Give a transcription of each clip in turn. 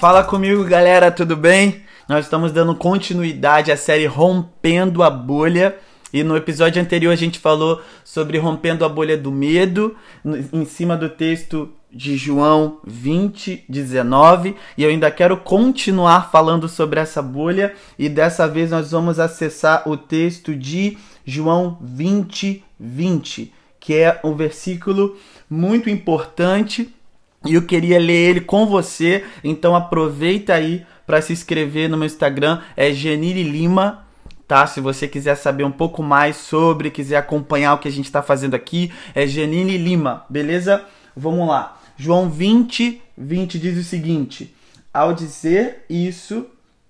Fala comigo, galera, tudo bem? Nós estamos dando continuidade à série Rompendo a Bolha. E no episódio anterior a gente falou sobre rompendo a bolha do medo, em cima do texto de João 20, 19. E eu ainda quero continuar falando sobre essa bolha. E dessa vez nós vamos acessar o texto de João 20, 20, que é um versículo muito importante e eu queria ler ele com você. Então aproveita aí para se inscrever no meu Instagram, é Geniri Lima, tá? Se você quiser saber um pouco mais sobre, quiser acompanhar o que a gente está fazendo aqui, é Geniri Lima, beleza? Vamos lá. João 20, 20 diz o seguinte: Ao dizer isso,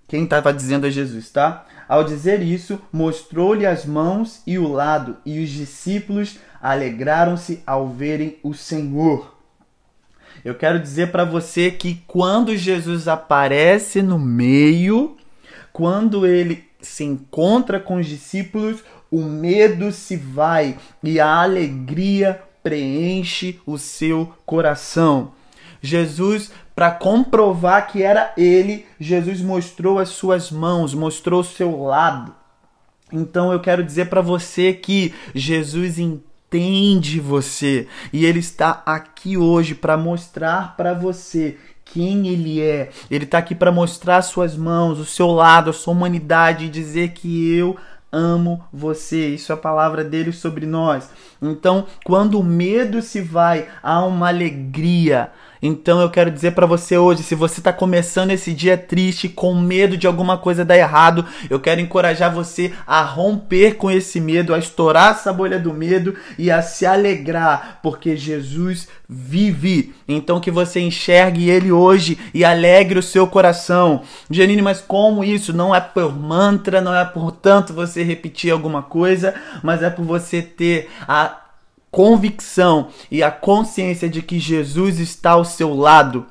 quem estava dizendo é Jesus, tá? Ao dizer isso, mostrou-lhe as mãos e o lado, e os discípulos alegraram-se ao verem o Senhor. Eu quero dizer para você que quando Jesus aparece no meio, quando ele se encontra com os discípulos, o medo se vai e a alegria preenche o seu coração. Jesus, para comprovar que era ele, Jesus mostrou as suas mãos, mostrou o seu lado. Então eu quero dizer para você que Jesus entende entende você e ele está aqui hoje para mostrar para você quem ele é. Ele está aqui para mostrar suas mãos, o seu lado, a sua humanidade e dizer que eu amo você. Isso é a palavra dele sobre nós. Então, quando o medo se vai, há uma alegria. Então eu quero dizer para você hoje, se você está começando esse dia triste, com medo de alguma coisa dar errado, eu quero encorajar você a romper com esse medo, a estourar essa bolha do medo e a se alegrar, porque Jesus vive. Então que você enxergue ele hoje e alegre o seu coração. Janine, mas como isso? Não é por mantra, não é por tanto você repetir alguma coisa, mas é por você ter a convicção e a consciência de que Jesus está ao seu lado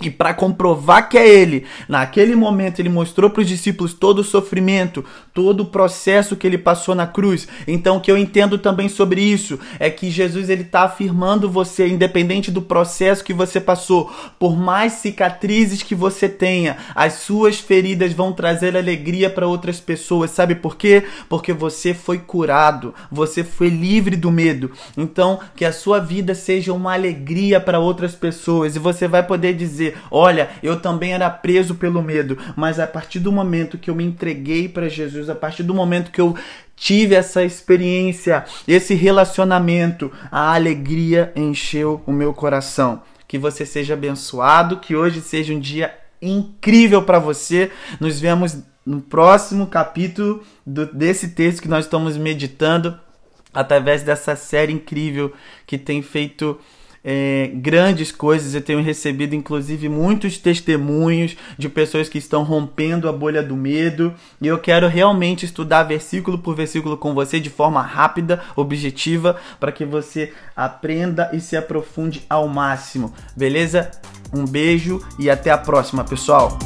e para comprovar que é ele, naquele momento ele mostrou para os discípulos todo o sofrimento, todo o processo que ele passou na cruz. Então o que eu entendo também sobre isso é que Jesus ele está afirmando você, independente do processo que você passou, por mais cicatrizes que você tenha, as suas feridas vão trazer alegria para outras pessoas. Sabe por quê? Porque você foi curado, você foi livre do medo. Então que a sua vida seja uma alegria para outras pessoas e você vai poder dizer dizer: Olha, eu também era preso pelo medo, mas a partir do momento que eu me entreguei para Jesus, a partir do momento que eu tive essa experiência, esse relacionamento, a alegria encheu o meu coração. Que você seja abençoado, que hoje seja um dia incrível para você. Nos vemos no próximo capítulo do, desse texto que nós estamos meditando através dessa série incrível que tem feito é, grandes coisas. Eu tenho recebido, inclusive, muitos testemunhos de pessoas que estão rompendo a bolha do medo. E eu quero realmente estudar versículo por versículo com você de forma rápida, objetiva, para que você aprenda e se aprofunde ao máximo. Beleza? Um beijo e até a próxima, pessoal!